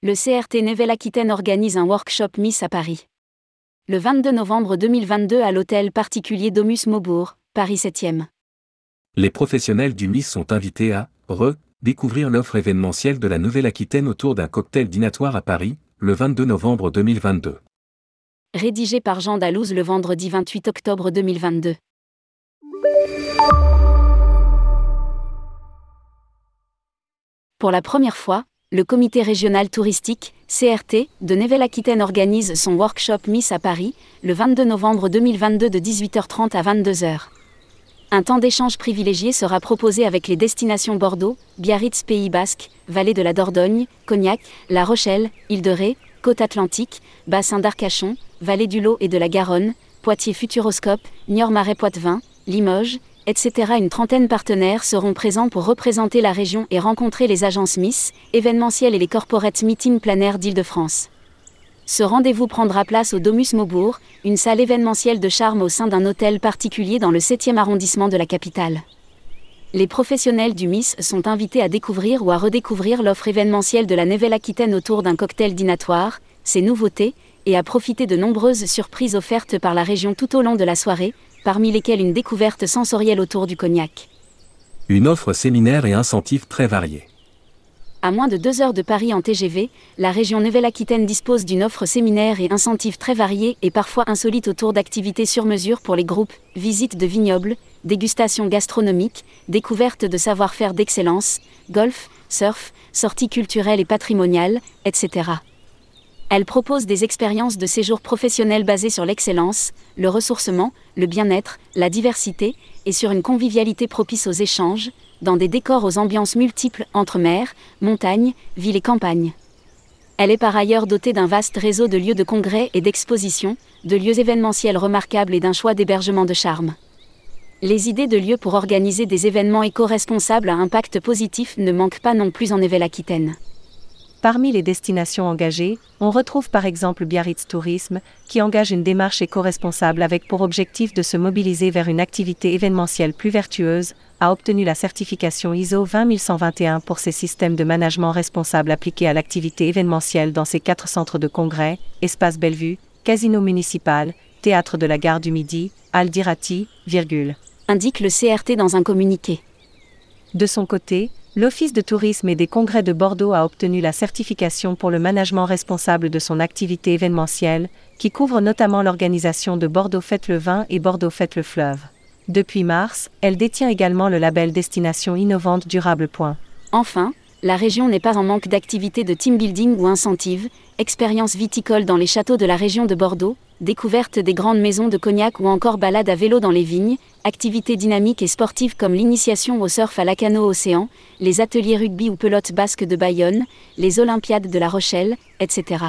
le CRT Nouvelle-Aquitaine organise un workshop Miss à Paris. Le 22 novembre 2022 à l'hôtel particulier Domus Maubourg, Paris 7e. Les professionnels du Miss sont invités à re découvrir l'offre événementielle de la Nouvelle-Aquitaine autour d'un cocktail dînatoire à Paris, le 22 novembre 2022. Rédigé par Jean Dalouse le vendredi 28 octobre 2022. Pour la première fois, le comité régional touristique, CRT, de Nouvelle-Aquitaine organise son workshop Miss à Paris, le 22 novembre 2022 de 18h30 à 22h. Un temps d'échange privilégié sera proposé avec les destinations Bordeaux, Biarritz Pays Basque, Vallée de la Dordogne, Cognac, La Rochelle, Île-de-Ré, Côte Atlantique, Bassin d'Arcachon, Vallée du Lot et de la Garonne, Poitiers Futuroscope, Niort-Marais Poitevin, Limoges, etc. Une trentaine partenaires seront présents pour représenter la région et rencontrer les agences Miss, événementielles et les corporate meeting planaires d'Île-de-France. Ce rendez-vous prendra place au Domus Maubourg, une salle événementielle de charme au sein d'un hôtel particulier dans le 7e arrondissement de la capitale. Les professionnels du Miss sont invités à découvrir ou à redécouvrir l'offre événementielle de la Nouvelle-Aquitaine autour d'un cocktail dînatoire, ses nouveautés, et à profiter de nombreuses surprises offertes par la région tout au long de la soirée, parmi lesquelles une découverte sensorielle autour du cognac. Une offre séminaire et incentive très variée. À moins de deux heures de Paris en TGV, la région Nouvelle-Aquitaine dispose d'une offre séminaire et incentive très variée et parfois insolite autour d'activités sur mesure pour les groupes, visites de vignobles, dégustations gastronomiques, découvertes de savoir-faire d'excellence, golf, surf, sorties culturelles et patrimoniales, etc. Elle propose des expériences de séjour professionnels basées sur l'excellence, le ressourcement, le bien-être, la diversité, et sur une convivialité propice aux échanges, dans des décors aux ambiances multiples entre mer, montagne, ville et campagne. Elle est par ailleurs dotée d'un vaste réseau de lieux de congrès et d'expositions, de lieux événementiels remarquables et d'un choix d'hébergement de charme. Les idées de lieux pour organiser des événements éco-responsables à impact positif ne manquent pas non plus en Nouvelle-Aquitaine. Parmi les destinations engagées, on retrouve par exemple Biarritz Tourisme, qui engage une démarche éco-responsable avec pour objectif de se mobiliser vers une activité événementielle plus vertueuse, a obtenu la certification ISO 20121 pour ses systèmes de management responsable appliqués à l'activité événementielle dans ses quatre centres de congrès, Espace Bellevue, Casino municipal, Théâtre de la Gare du Midi, Aldirati, virgule. Indique le CRT dans un communiqué. De son côté, l'Office de tourisme et des congrès de Bordeaux a obtenu la certification pour le management responsable de son activité événementielle, qui couvre notamment l'organisation de Bordeaux Fête le Vin et Bordeaux Fête le Fleuve. Depuis mars, elle détient également le label Destination innovante durable. Enfin, la région n'est pas en manque d'activités de team building ou incentives, expériences viticoles dans les châteaux de la région de Bordeaux, découverte des grandes maisons de cognac ou encore balade à vélo dans les vignes, activités dynamiques et sportives comme l'initiation au surf à Lacano Océan, les ateliers rugby ou pelote basque de Bayonne, les Olympiades de La Rochelle, etc.